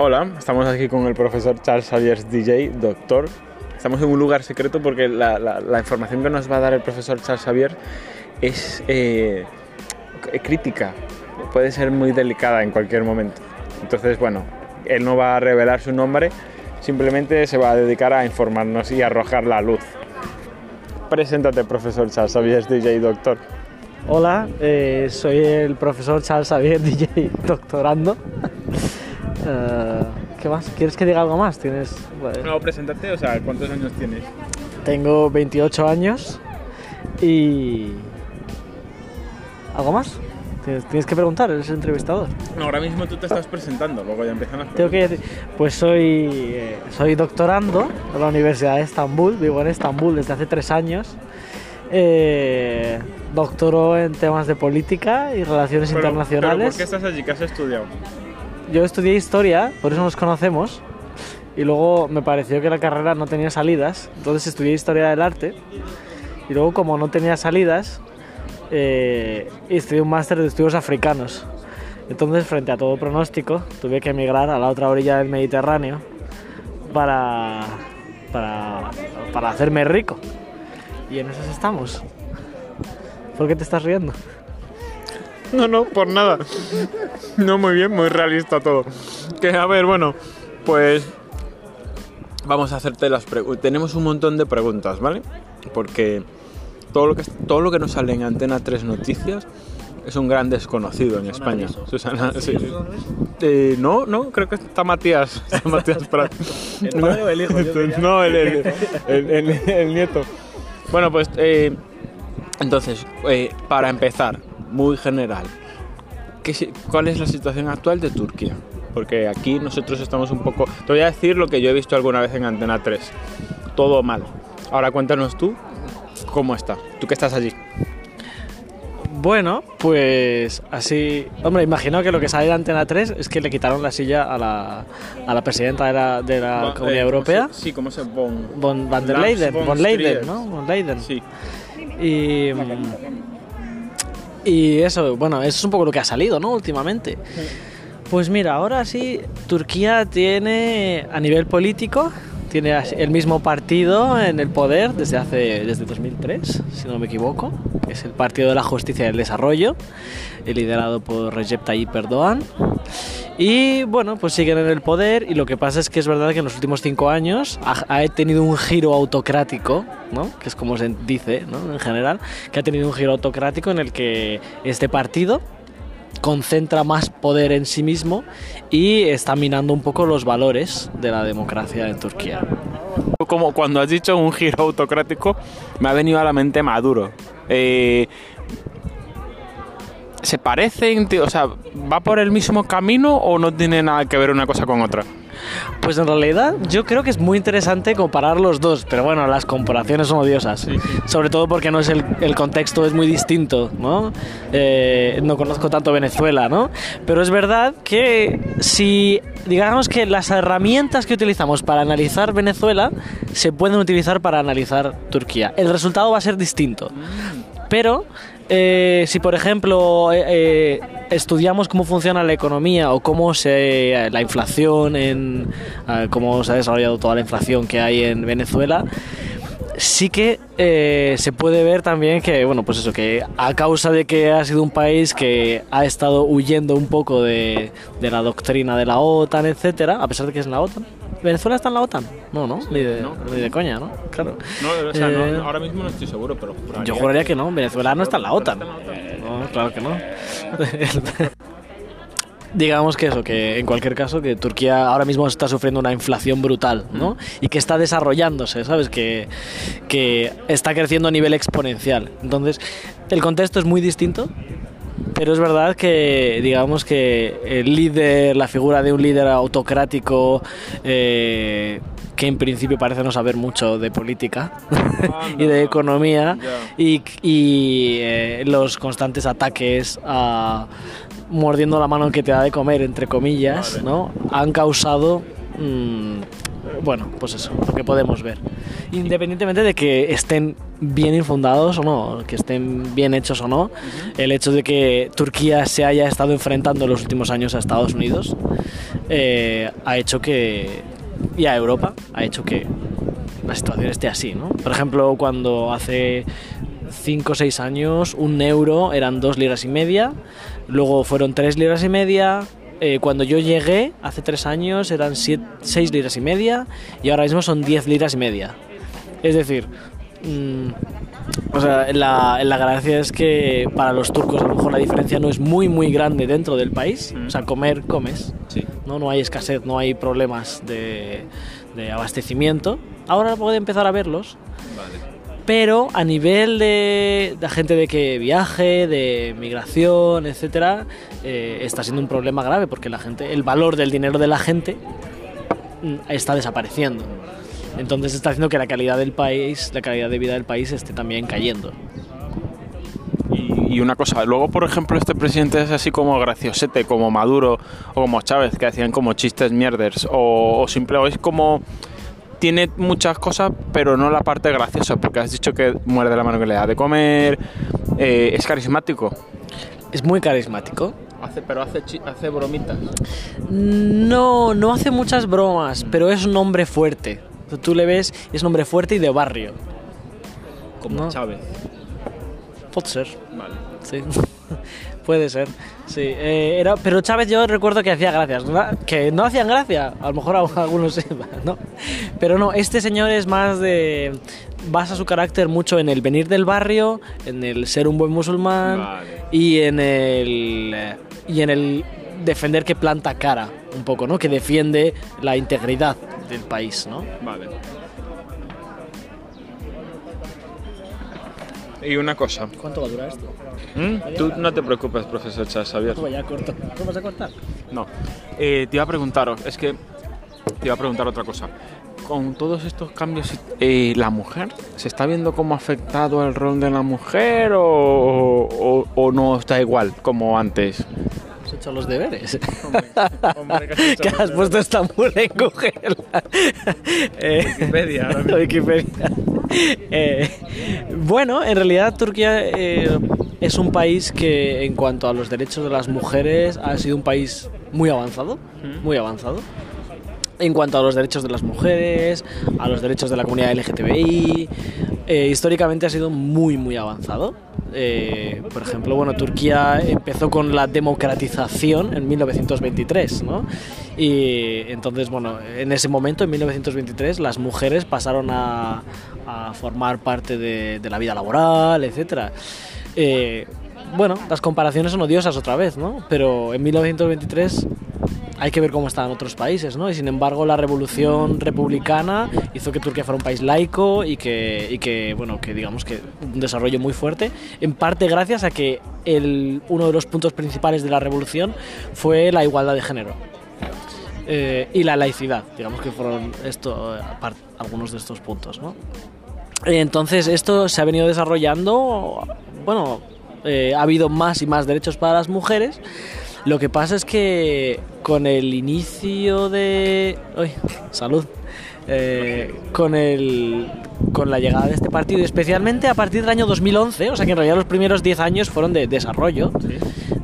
Hola, estamos aquí con el profesor Charles Xavier DJ, doctor. Estamos en un lugar secreto porque la, información que nos va a dar el profesor Charles Xavier es eh, crítica, puede ser muy delicada en cualquier momento. Entonces, bueno, él no va a revelar su nombre, simplemente se va a dedicar a informarnos y a arrojar la luz. Preséntate, profesor Charles Xavier DJ, doctor. Hola, eh, soy el profesor Charles Xavier, DJ doctorando. Eh, ¿Qué más? ¿Quieres que diga algo más? Tienes, vale. No, preséntate, o sea, ¿cuántos años tienes? Tengo 28 años y... ¿Algo más? Tienes, que preguntar, eres el entrevistador. No, ahora mismo tú te estás presentando, luego ya empiezan las Tengo que decir, pues soy, eh, soy doctorando en la Universidad de Estambul, vivo en Estambul desde hace tres años. Eh, doctoro en temas de política y relaciones Pero- internacionales. Pero ¿Por qué estás allí? ¿Qué has estudiado? Yo estudié historia, por eso nos conocemos. Y luego me pareció que la carrera no tenía salidas, entonces estudié historia del arte. Y luego, como no tenía salidas, eh, estudié un máster de estudios africanos. Entonces, frente a todo pronóstico, tuve que emigrar a la otra orilla del Mediterráneo para, para, para hacerme rico. Y en esas estamos. ¿Por qué te estás riendo? No, no, por nada. No, muy bien, muy realista todo. Que a ver, bueno, pues vamos a hacerte las preguntas. Tenemos un montón de preguntas, ¿vale? Porque todo lo que todo lo que nos sale en Antena 3 Noticias es un gran desconocido en España. Susana, sí. Eh, no, no, creo que está Matías. Está Matías Prat. ¿El padre o el hijo? No, el, el- el- el- el nieto. Bueno, pues eh, entonces, eh, para empezar, muy general, ¿qué ¿cuál es la situación actual de Turquía? Porque aquí nosotros estamos un poco... Te voy a decir lo que yo he visto alguna vez en Antena 3. Todo mal. Ahora cuéntanos tú cómo está. Tú que estás allí. Bueno, pues así. Hombre, imagino que lo que sale de Antena 3 es que le quitaron la silla a la, a la presidenta de la, de la Comunidad eh, ¿cómo Europea, se- sí, ¿cómo se... Von, von, van der Leyen, von Trier. ¿no? Von Leyen. Sí. Y, y eso, bueno, eso es un poco lo que ha salido, ¿no? Últimamente. Pues mira, ahora sí, Turquía tiene, a nivel político, tiene el mismo partido en el poder desde hace desde 2003, si no me equivoco, que es el Partido de la Justicia y el Desarrollo, liderado por Recep Tayyip Erdogan. Y bueno, pues siguen en el poder y lo que pasa es que es verdad que en los últimos cinco años ha, ha tenido un giro autocrático, ¿no? que es como se dice ¿no? en general, que ha tenido un giro autocrático en el que este partido concentra más poder en sí mismo y está minando un poco los valores de la democracia en Turquía. Como cuando has dicho un giro autocrático, me ha venido a la mente Maduro. Eh, ¿Se parecen? O sea, ¿va por el mismo camino o no tiene nada que ver una cosa con otra? Pues en realidad yo creo que es muy interesante comparar los dos, pero bueno, las comparaciones son odiosas. Sobre todo porque no es el, el contexto es muy distinto, ¿no? Eh, no conozco tanto Venezuela, ¿no? Pero es verdad que si digamos que las herramientas que utilizamos para analizar Venezuela se pueden utilizar para analizar Turquía. El resultado va a ser distinto. Pero eh, si por ejemplo eh, eh, estudiamos cómo funciona la economía o cómo se la inflación en cómo se ha desarrollado toda la inflación que hay en Venezuela sí que se puede ver también que bueno pues eso que a causa de que ha sido un país que ha estado huyendo un poco de, de la doctrina de la OTAN etcétera a pesar de que es la OTAN Venezuela está en la OTAN no no ni de, No. ni de coña no claro No, o sea, no, Eh, ahora mismo no estoy seguro, pero juraría yo juraría que no, Venezuela no está en la OTAN. ¿Está en la OTAN? Eh, no, claro que no. Digamos que eso, que en cualquier caso, que Turquía ahora mismo está sufriendo una inflación brutal, ¿no? Y que está desarrollándose, ¿sabes? Que, que está creciendo a nivel exponencial. Entonces, el contexto es muy distinto, pero es verdad que, digamos que el líder, la figura de un líder autocrático, eh, que en principio parece no saber mucho de política y de economía, y, y, eh, los constantes ataques a mordiendo la mano que te da de comer, entre comillas. ¿no? Han causado, mm, bueno, pues eso, lo que podemos ver. Independientemente de que estén bien infundados o no, que estén bien hechos o no, el hecho de que Turquía se haya estado enfrentando en los últimos años a Estados Unidos eh, ha hecho que, y a Europa, ha hecho que la situación esté así, ¿no? Por ejemplo, cuando hace 5 o 6 años un euro eran 2 libras y media, luego fueron 3 libras y media, eh, cuando yo llegué hace 3 años eran 6 libras y media y ahora mismo son 10 libras y media. Es decir, mm, o sea, la, la, gracia es que para los turcos a lo mejor la diferencia no es muy muy grande dentro del país. O sea, comer, comes. Sí. ¿no? no hay escasez, no hay problemas de, de abastecimiento. Ahora puede empezar a verlos. Vale. Pero a nivel de, de gente de que viaje, de migración, etcétera, eh, está siendo un problema grave porque la gente, el valor del dinero de la gente mm, está desapareciendo. Entonces está haciendo que la calidad del país, la calidad de vida del país esté también cayendo. Y, una cosa, luego por ejemplo este presidente es así como graciosete, como Maduro o como Chávez, que hacían como chistes mierders, o, o simple, o es como tiene muchas cosas, pero no la parte graciosa, porque has dicho que muerde la mano que le da de comer, eh, es carismático. Es muy carismático. Hace, pero hace, hace bromitas. No, no hace muchas bromas, pero es un hombre fuerte. Tú le ves, es un hombre fuerte y de barrio. Como ¿No? Chávez. Puede ser, Vale. sí. Puede ser, sí. Eh, era, pero Chávez yo recuerdo que hacía gracias, que no hacían gracia, a lo mejor algunos sí, ¿no? Pero no, este señor es más de... basa su carácter mucho en el venir del barrio, en el ser un buen musulmán Vale. y en el... y en el defender que planta cara, un poco, ¿no? Que defiende la integridad del país, ¿no? Vale. Y una cosa. ¿Cuánto va a durar esto? ¿Mm? Tú no te preocupes, profesor Charles Xavier. ya corto. ¿Cómo vas a cortar? No. Eh, te iba a preguntaros, es que te iba a preguntar otra cosa. Con todos estos cambios, eh, ¿la mujer se está viendo cómo ha afectado el rol de la mujer o, o- o no está igual como antes? Has hecho los deberes. Hombre, que has puesto Estambul en Google. Eh, Wikipedia, ahora mismo. Wikipedia. Eh, bueno, en realidad Turquía eh, es un país que en cuanto a los derechos de las mujeres ha sido un país muy avanzado, muy avanzado. En cuanto a los derechos de las mujeres, a los derechos de la comunidad LGTBI, eh, históricamente ha sido muy, muy avanzado. Eh, por ejemplo, bueno, Turquía empezó con la democratización en 1923, ¿no? Y entonces, bueno, en ese momento, en 1923, las mujeres pasaron a, formar parte de, la vida laboral. Eh, bueno, las comparaciones son odiosas otra vez, ¿no? Pero en 1923 hay que ver cómo estaban otros países, ¿no? Y sin embargo, la revolución republicana hizo que Turquía fuera un país laico y que, y que bueno, que digamos que un desarrollo muy fuerte, en parte gracias a que el, uno de los puntos principales de la revolución fue la igualdad de género. Eh, y la laicidad, digamos que fueron eh, algunos de estos puntos, ¿no? Entonces esto se ha venido desarrollando, bueno, eh, ha habido más y más derechos para las mujeres. Lo que pasa es que con el inicio de... ¡Uy! Salud. Eh, con, el, con la llegada de este partido, y especialmente a partir del año 2011, o sea que en realidad los primeros 10 años fueron de desarrollo,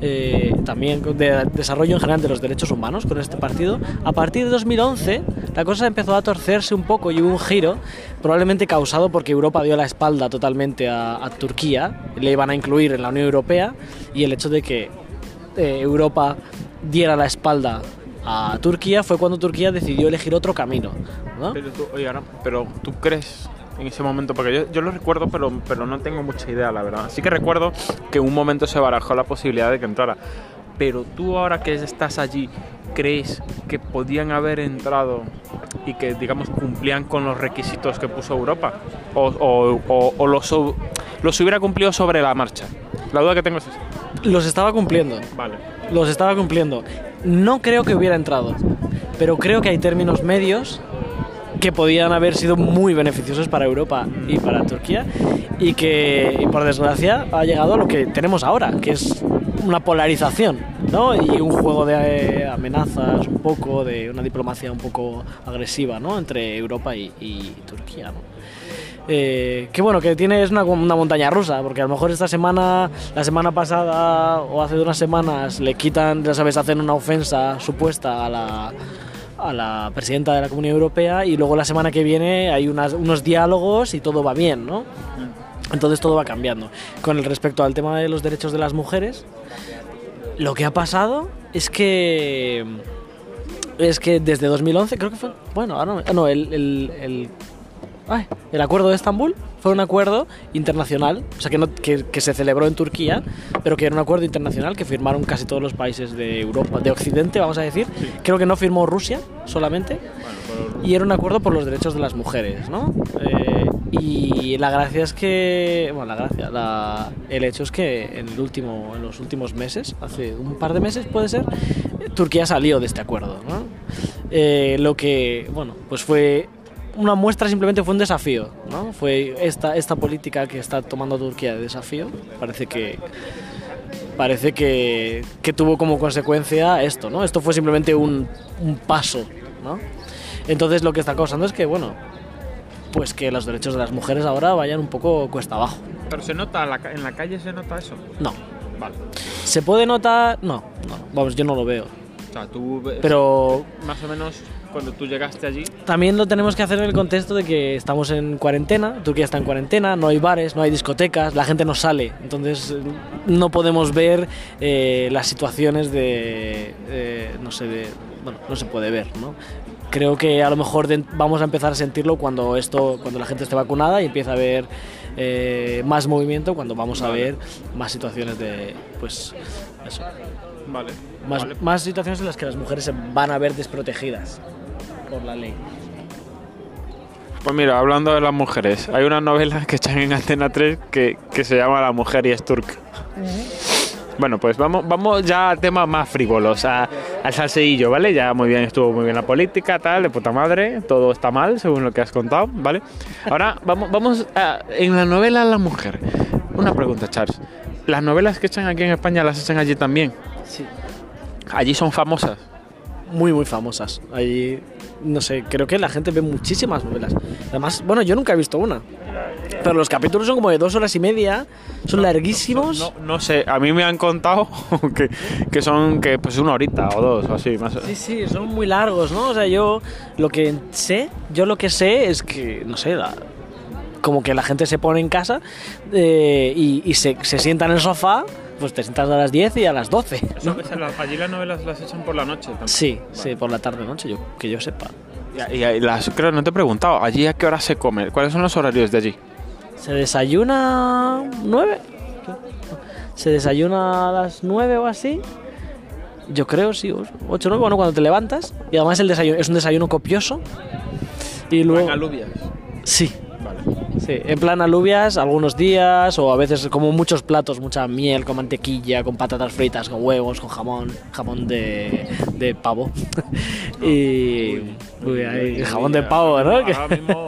eh, también de desarrollo en general de los derechos humanos con este partido. A partir de 2011 la cosa empezó a torcerse un poco y hubo un giro, probablemente causado porque Europa dio la espalda totalmente a, a Turquía, le iban a incluir en la Unión Europea y el hecho de que eh, Europa diera la espalda a Turquía fue cuando Turquía decidió elegir otro camino. ¿no? Pero tú, oye, ahora, pero tú crees en ese momento, porque yo, yo lo recuerdo, pero, pero no tengo mucha idea, la verdad. Sí que recuerdo que en un momento se barajó la posibilidad de que entrara. Pero tú ahora que estás allí, ¿crees que podían haber entrado y que, digamos, cumplían con los requisitos que puso Europa? ¿O, o, o- o los, los hubiera cumplido sobre la marcha? La duda que tengo es esa. Los estaba cumpliendo. Vale. los estaba cumpliendo. No creo que hubiera entrado, pero creo que hay términos medios que podían haber sido muy beneficiosos para Europa y para Turquía y que, y por desgracia, ha llegado a lo que tenemos ahora, que es una polarización, ¿no? Y un juego de eh, amenazas, un poco, de una diplomacia un poco agresiva, ¿no? Entre Europa y, y Turquía, ¿no? Eh, que bueno, que tiene es una, una, montaña rusa, porque a lo mejor esta semana, la semana pasada o hace unas semanas le quitan, ya sabes, hacen una ofensa supuesta a la, a la presidenta de la Comunidad Europea y luego la semana que viene hay unas, unos diálogos y todo va bien, ¿no? Entonces todo va cambiando. Con el respecto al tema de los derechos de las mujeres, lo que ha pasado es que es que desde 2011 creo que fue bueno ahora no, no el, el, el Ay, el acuerdo de Estambul fue un acuerdo internacional, o sea, que, no, que, que, se celebró en Turquía, pero que era un acuerdo internacional que firmaron casi todos los países de Europa, de Occidente, vamos a decir. Sí. Creo que no firmó Rusia solamente. Bueno. Y era un acuerdo por los derechos de las mujeres, ¿no? Eh, y la gracia es que, bueno, la gracia, la, el hecho es que en, el último, en los últimos meses, hace un par de meses puede ser, Turquía salió de este acuerdo, ¿no? Eh, lo que, bueno, pues fue una muestra simplemente fue un desafío, ¿no? Fue esta, esta política que está tomando Turquía de desafío, parece que parece que, que tuvo como consecuencia esto, ¿no? Esto fue simplemente un, un, paso, ¿no? Entonces lo que está causando es que, bueno, pues que los derechos de las mujeres ahora vayan un poco cuesta abajo. ¿Pero se nota, en la calle se nota eso? No. Vale. ¿Se puede notar? No, no, vamos, yo no lo veo. O sea, tú Pero más o menos cuando tú llegaste allí. También lo tenemos que hacer en el contexto de que estamos en cuarentena, Turquía está en cuarentena, no hay bares, no hay discotecas, la gente no sale, entonces no podemos ver eh, las situaciones de, eh, no sé, de, bueno, no se puede ver, ¿no? Creo que a lo mejor vamos a empezar a sentirlo cuando esto, cuando la gente esté vacunada y empieza a haber eh, más movimiento, cuando vamos a ver más situaciones de, pues, eso. Vale. Más, vale. más situaciones en las que las mujeres se van a ver desprotegidas por la ley. Pues mira, hablando de las mujeres, hay una novela que echan en Antena 3 que, que se llama La mujer y es turca. Uh -huh. Bueno, pues vamos, vamos ya a temas más frívolos, a, al salseillo, ¿vale? Ya muy bien, estuvo muy bien la política, tal, de puta madre, todo está mal, según lo que has contado, ¿vale? Ahora vamos, vamos a, en la novela La mujer. Una pregunta, Charles. ¿Las novelas que echan aquí en España las echan allí también? Sí. ¿Allí son famosas? Muy, muy famosas. Allí, no sé, creo que la gente ve muchísimas novelas. Además, bueno, yo nunca he visto una. Pero los capítulos son como de dos horas y media, son no, larguísimos. No, no, no, sé, a mí me han contado que, que son que pues una horita o dos o así, más. Sí, sí, son muy largos, ¿no? O sea, yo lo que sé, yo lo que sé es que, no sé, la, como que la gente se pone en casa eh, y, y se, se, sienta en el sofá, pues te sientas a las 10 y a las 12. ¿no? allí las novelas las echan por la noche también. Sí, vale. sí, por la tarde-noche, yo, que yo sepa. Y, y, y las, creo, no te he preguntado, ¿allí a qué hora se come? ¿Cuáles son los horarios de allí? Se desayuna 9. Se desayuna a las 9 o así. Yo creo, sí, 8 o 9, bueno, cuando te levantas. Y además el desayuno es un desayuno copioso. Y luego. alubias? Sí. Sí, en plan alubias algunos días o a veces como muchos platos, mucha miel con mantequilla, con patatas fritas, con huevos, con jamón, jamón de, de pavo. y uy, ahí, jamón de pavo, ¿no? Ahora mismo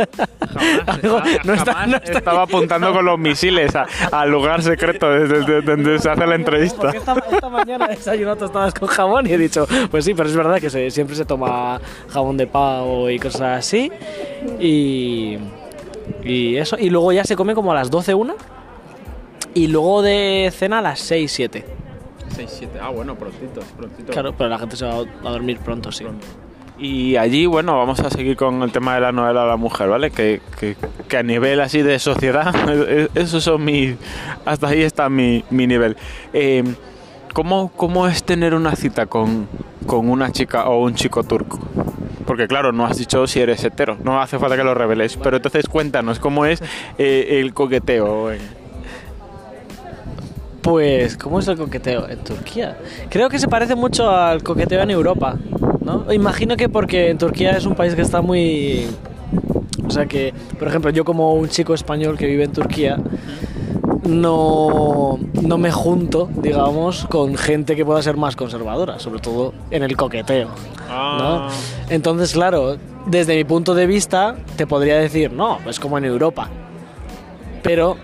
jamás, no, está, no está, estaba apuntando con los misiles al lugar secreto desde, desde, donde se hace la entrevista. Esta, esta, mañana he desayunado tostadas con jamón y he dicho, pues sí, pero es verdad que se, siempre se toma jamón de pavo y cosas así. Y y eso, y luego ya se come como a las 12, una. Y luego de cena a las 6, 7. 6, 7. Ah, bueno, prontito, prontito. Claro, pero la gente se va a dormir pronto, sí. Pronto. Y allí, bueno, vamos a seguir con el tema de la novela de la mujer, ¿vale? Que, que, que a nivel así de sociedad, esos son mis... Hasta ahí está mi, mi nivel. Eh, ¿cómo, ¿Cómo es tener una cita con, con una chica o un chico turco? Porque claro, no has dicho si eres hetero, no hace falta que lo reveles, pero entonces cuéntanos cómo es eh, el coqueteo. Pues, ¿cómo es el coqueteo en Turquía? Creo que se parece mucho al coqueteo en Europa, ¿no? Imagino que porque en Turquía es un país que está muy... O sea que, por ejemplo, yo como un chico español que vive en Turquía, no, no me junto, digamos, con gente que pueda ser más conservadora, sobre todo en el coqueteo. Ah. ¿no? Entonces, claro, desde mi punto de vista, te podría decir, no, es como en Europa. Pero,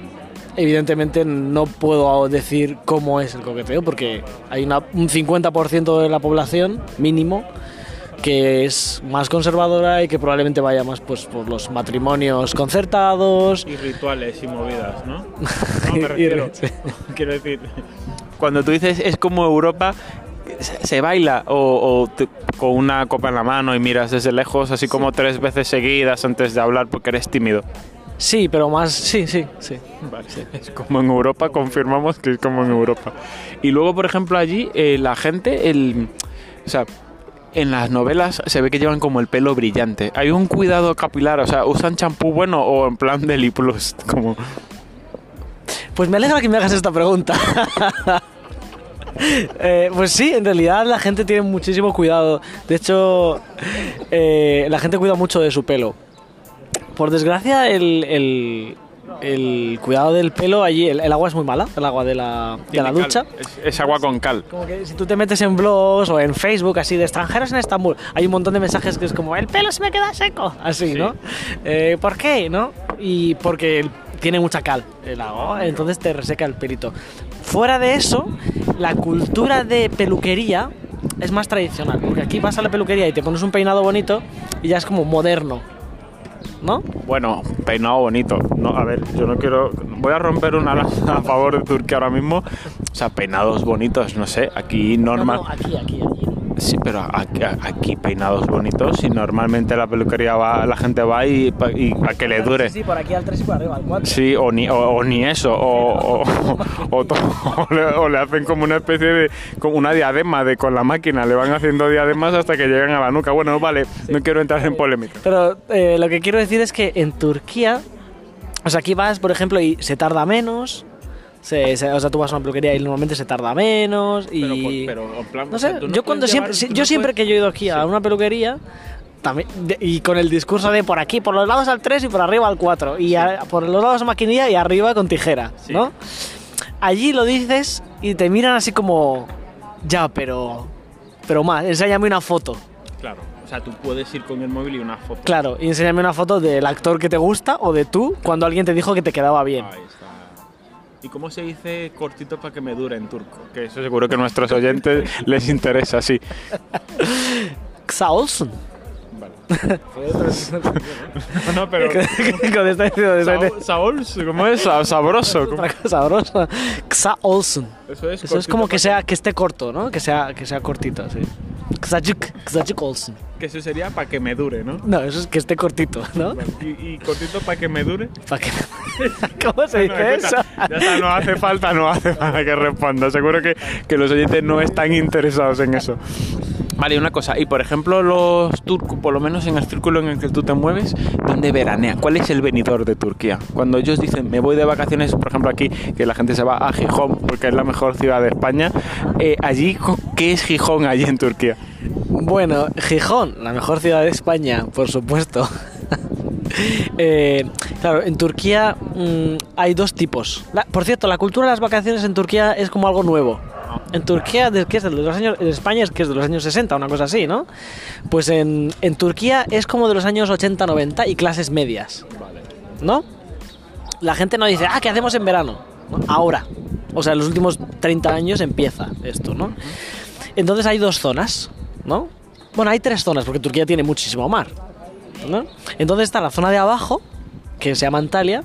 evidentemente, no puedo decir cómo es el coqueteo, porque hay una, un 50% de la población, mínimo, que es más conservadora y que probablemente vaya más pues por los matrimonios concertados. Y rituales y movidas, ¿no? No me refiero. quiero decir, cuando tú dices es como Europa, se, baila o, o te- con una copa en la mano y miras desde lejos, así como tres veces seguidas antes de hablar porque eres tímido. Sí, pero más, sí, sí, sí. Vale, es como en Europa, confirmamos que es como en Europa. Y luego, por ejemplo, allí eh, la gente, el, o sea, en las novelas se ve que llevan como el pelo brillante. Hay un cuidado capilar, o sea, usan champú bueno o en plan de Plus, como Pues me alegra que me hagas esta pregunta. Eh, pues sí, en realidad la gente tiene muchísimo cuidado. De hecho, eh, la gente cuida mucho de su pelo. Por desgracia, el- el cuidado del pelo allí, el, el agua es muy mala, el agua de la, de la ducha. Es, es agua con cal. Como que si tú te metes en blogs o en Facebook así de extranjeros en Estambul, hay un montón de mensajes que es como el pelo se me queda seco, así, Sí. ¿no? Eh, ¿Por qué? ¿No? Y porque tiene mucha cal el agua, entonces te reseca el pelito. Fuera de eso, la cultura de peluquería es más tradicional, porque aquí vas a la peluquería y te pones un peinado bonito y ya es como moderno, ¿no? Bueno, peinado bonito. No, a ver, yo no quiero. Voy a romper una lanza a favor de Turquía ahora mismo. O sea, peinados bonitos, no sé. Aquí normal. No, no, aquí, aquí, aquí. Sí, pero aquí, aquí peinados bonitos y normalmente la peluquería va, la gente va y, y a que le dure. Sí, sí, por aquí al 3 y por arriba al 4. Sí, o ni, o, o ni eso, o, o, o to- o le, o le hacen como una especie de, como una diadema de con la máquina, le van haciendo diademas hasta que llegan a la nuca. Bueno, vale, no quiero entrar en polémica. Pero eh, lo que quiero decir es que en Turquía, o sea, aquí vas, por ejemplo, y se tarda menos. Se- se- o sea, tú vas a una peluquería y normalmente se tarda menos. Y. en plan, no sé, yo cuando siempre, si- yo siempre que yo he ido aquí a una peluquería. También, de- y con el discurso de por aquí, por los lados al 3 y por arriba al 4. Y a- por los lados a maquinilla y arriba con tijera, Sí. ¿no? Allí lo dices y te miran así como. Ya, pero. Pero más, enséñame una foto. Claro, o sea, tú puedes ir con el móvil y una foto. Claro, y enséñame una foto del actor que te gusta o de tú cuando alguien te dijo que te quedaba bien. Ahí está. ¿Y cómo se dice cortito para que me dure en turco? Que eso seguro que a nuestros oyentes les interesa, sí. Xa olsun. Vale. No, no, pero... Con esta- ¿cómo es? Sa- Sabroso. ¿cómo? otra cosa sabrosa. Xa olsun. Eso es, Eso es como que sea que esté corto, ¿no? Que sea que sea cortito, sí. Xajuk, xajuk olsun. Que eso sería para que me dure, ¿no? No, eso es que esté cortito, ¿no? Y, y cortito para que me dure. Pa' que- ¿Cómo se No, dice eso? Ya está, no hace falta, no hace falta que responda. Seguro que, que los oyentes no están interesados en eso. Vale, una cosa, y por ejemplo los turcos, por lo menos en el círculo en el que tú te mueves, ¿dónde veranea? ¿Cuál es el venidor de Turquía? Cuando ellos dicen, me voy de vacaciones, por ejemplo aquí, que la gente se va a Gijón, porque es la mejor ciudad de España, eh, allí, ¿qué es Gijón allí en Turquía? Bueno, Gijón, la mejor ciudad de España, por supuesto. Eh, claro, en Turquía mm, hay dos tipos. Por cierto, la cultura de las vacaciones en Turquía es como algo nuevo. En Turquía, desde que es de los años, en España es que es de los años 60, una cosa así, ¿no? Pues en, en Turquía es como de los años 80-90 y clases medias, ¿no? La gente no dice, ah, ¿qué hacemos en verano? ¿No? Ahora. O sea, en los últimos 30 años empieza esto, ¿no? Entonces hay dos zonas, ¿no? Bueno, hay tres zonas, porque Turquía tiene muchísimo mar, ¿no? Entonces está la zona de abajo, que se llama Antalya,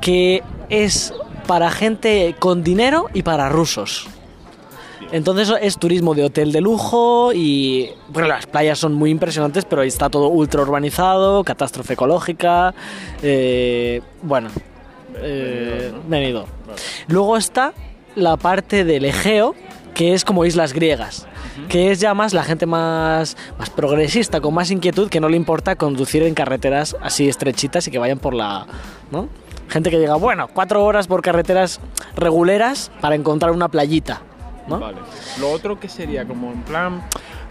que es para gente con dinero y para rusos. Entonces es turismo de hotel de lujo y bueno, las playas son muy impresionantes, pero está todo ultra urbanizado, catástrofe ecológica, eh, bueno, eh, Benidorm. Luego está la parte del Egeo, que es como islas griegas, que es ya más la gente más, progresista, con más inquietud, que no le importa conducir en carreteras así estrechitas y que vayan por la... Gente que llega, bueno, cuatro horas por carreteras reguleras para encontrar una playita. ¿No? Vale. Lo otro que sería como en plan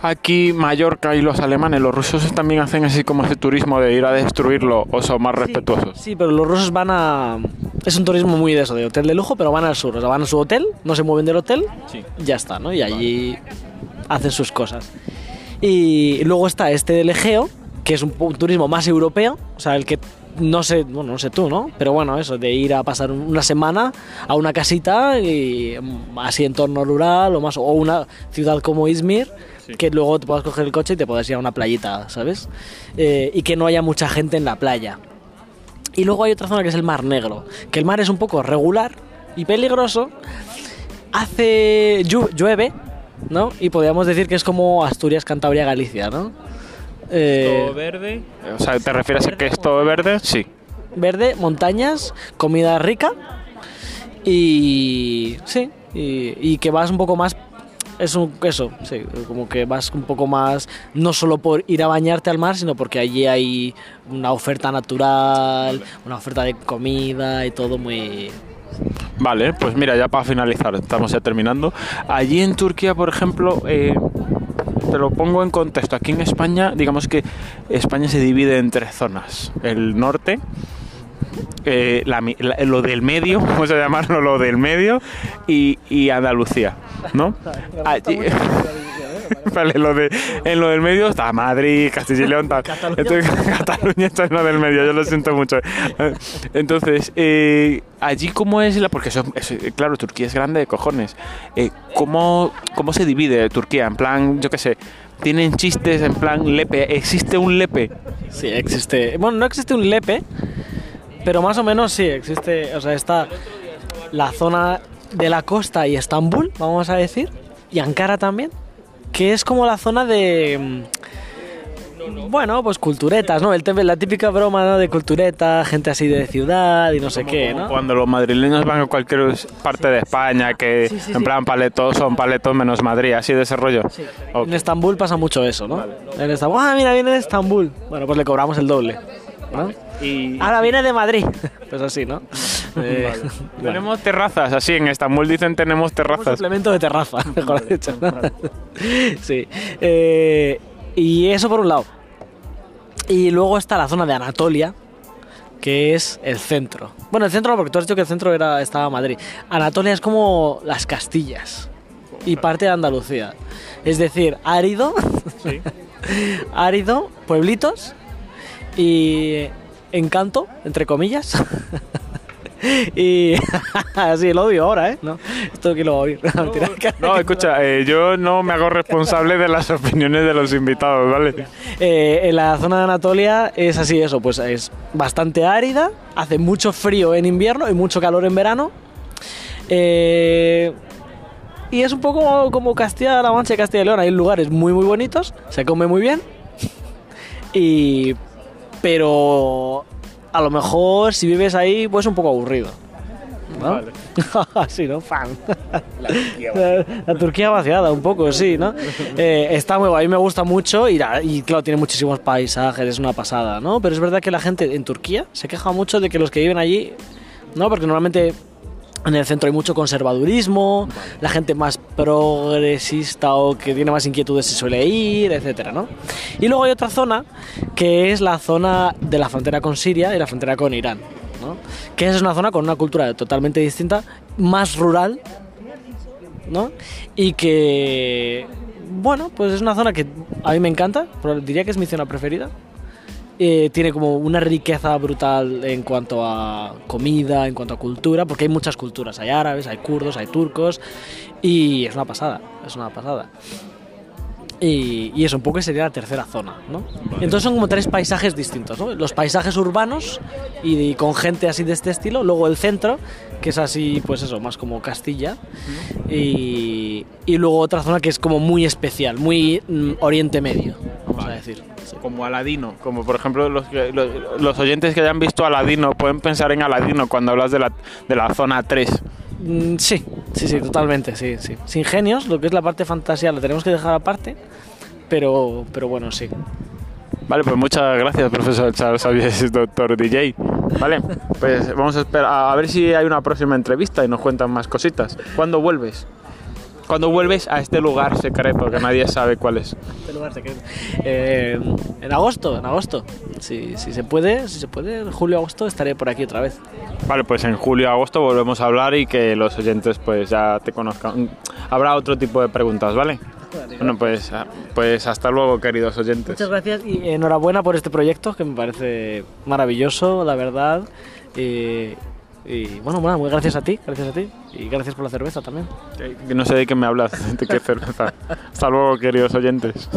aquí Mallorca y los alemanes, los rusos también hacen así como ese turismo de ir a destruirlo o son más respetuosos. Sí, pero los rusos van a... Es un turismo muy de eso, de hotel de lujo, pero van al sur. O sea, van a su hotel, no se mueven del hotel, Sí. ya está, ¿no? Y allí hacen sus cosas. Y luego está este del Egeo, que es un, un turismo más europeo, o sea, el que no sé, bueno, no sé tú, ¿no? Pero bueno, eso, de ir a pasar una semana a una casita y mm, así entorno rural o más, o una ciudad como Izmir, que luego te puedas coger el coche y te puedas ir a una playita, ¿sabes? Eh, y que no haya mucha gente en la playa. Y luego hay otra zona que es el Mar Negro, que el mar es un poco regular y peligroso. Hace llu- llueve, ¿no? Y podríamos decir que es como Asturias, Cantabria, Galicia, ¿no? Eh, ¿Todo verde? O sea, ¿te refieres a que es todo verde? Sí. verde, montañas, comida rica y sí, y, y que vas un poco más es un eso, sí, como que vas un poco más no solo por ir a bañarte al mar, sino porque allí hay una oferta natural, una oferta de comida y todo muy Vale, pues mira, ya para finalizar, estamos ya terminando. Allí en Turquía, por ejemplo, eh, te lo pongo en contexto. Aquí en España, digamos que España se divide en tres zonas. El norte, eh, la mi- la- lo del medio, vamos a llamarlo lo del medio, y, y Andalucía, ¿no? Allí- Vale, lo de, en lo del medio está Madrid, Castilla y León, tal. Entonces, Cataluña está en lo del medio, yo lo siento mucho. Entonces, eh, allí cómo es la... Porque eso- claro, Turquía es grande de cojones. Eh, ¿cómo, ¿Cómo se divide Turquía? En plan, yo qué sé, tienen chistes en plan lepe. ¿Existe un lepe? Sí, existe. Bueno, no existe un lepe, pero más o menos sí, existe. O sea, está la zona de la costa y Estambul, vamos a decir, y Ankara también, que es como la zona de. mm, Bueno, pues culturetas, ¿no? El la típica broma ¿no? de cultureta, gente así de ciudad y no sé qué, ¿no? Cuando los madrileños van a cualquier parte de España, que Sí, sí, en plan paletos son paletos menos Madrid, así de ese rollo. En Estambul pasa mucho eso, ¿no? En Estambul, ah, mira, viene de Estambul. Bueno, pues le cobramos el doble, ¿no? Y Ahora viene de Madrid. Pues así, ¿no? Eh, tenemos terrazas, así en Estambul dicen tenemos Un terrazas. suplemento de terraza, mejor dicho. sí. Eh, y eso por un lado. Y luego está la zona de Anatolia, que es el centro. Bueno, el centro no, porque tú has dicho que el centro era, estaba Madrid. Anatolia es como las Castillas y parte de Andalucía. Es decir, árido, árido, pueblitos y encanto, entre comillas. y así lo odio ahora, ¿eh? No, esto que lo voy a oír. No, escucha, eh, yo no me hago responsable de las opiniones de los invitados, ¿vale? Eh, en la zona de Anatolia es así eso, pues es bastante árida, hace mucho frío en invierno y mucho calor en verano. Eh, y es un poco como Castilla-La Mancha y Castilla y León, hay lugares muy muy bonitos, se come muy bien. Y pero a lo mejor si vives ahí pues un poco aburrido. ¿no? Vale. sí, ¿no? Fan. La, la Turquía vaciada, un poco, sí, ¿no? Eh, está muy guay, a mí me gusta mucho y, y, claro, tiene muchísimos paisajes, es una pasada, ¿no? Pero es verdad que la gente en Turquía se queja mucho de que los que viven allí, ¿no? Porque normalmente en el centro hay mucho conservadurismo, la gente más progresista o que tiene más inquietudes se suele ir, etcétera, ¿no? Y luego hay otra zona que es la zona de la frontera con Siria y la frontera con Irán, ¿no? Que es una zona con una cultura totalmente distinta, más rural, ¿no? Y que, bueno, pues es una zona que a mí me encanta, pero diría que es mi zona preferida. Eh, tiene como una riqueza brutal en cuanto a comida, en cuanto a cultura, porque hay muchas culturas, hay árabes, hay kurdos, hay turcos, y es una pasada, es una pasada. Y, y eso, un poco sería la tercera zona, ¿no? Entonces son como tres paisajes distintos, ¿no? Los paisajes urbanos y, y con gente así de este estilo, luego el centro, que es así, pues eso, más como Castilla, y, y luego otra zona que es como muy especial, muy mm, Oriente Medio, vamos a decir. Sí. Como Aladino, como por ejemplo los, los, los oyentes que hayan visto Aladino pueden pensar en Aladino cuando hablas de la, de la zona 3. Mm, Sí, sí, sí, totalmente, sí, sí. Sin genios, lo que es la parte fantasía la tenemos que dejar aparte, pero, pero bueno, sí. Vale, pues muchas gracias, profesor Charles Avies, doctor DJ. Vale, pues vamos a esperar a ver si hay una próxima entrevista y nos cuentan más cositas. ¿Cuándo vuelves? ¿Cuándo vuelves a este lugar secreto que nadie sabe cuál es? Este lugar secreto. Eh, en agosto, en agosto. Si, si se puede, si se puede, en julio, agosto estaré por aquí otra vez. Vale, pues en julio, agosto volvemos a hablar y que los oyentes pues ya te conozcan. Habrá otro tipo de preguntas, ¿vale? Bueno, pues, ah, pues hasta luego, queridos oyentes. Muchas gracias y enhorabuena por este proyecto que me parece maravilloso, la verdad. Eh, Y bueno, bueno, muy gracias a ti, gracias a ti. Y gracias por la cerveza también. No sé de qué me hablas, de qué cerveza. Hasta luego, queridos oyentes.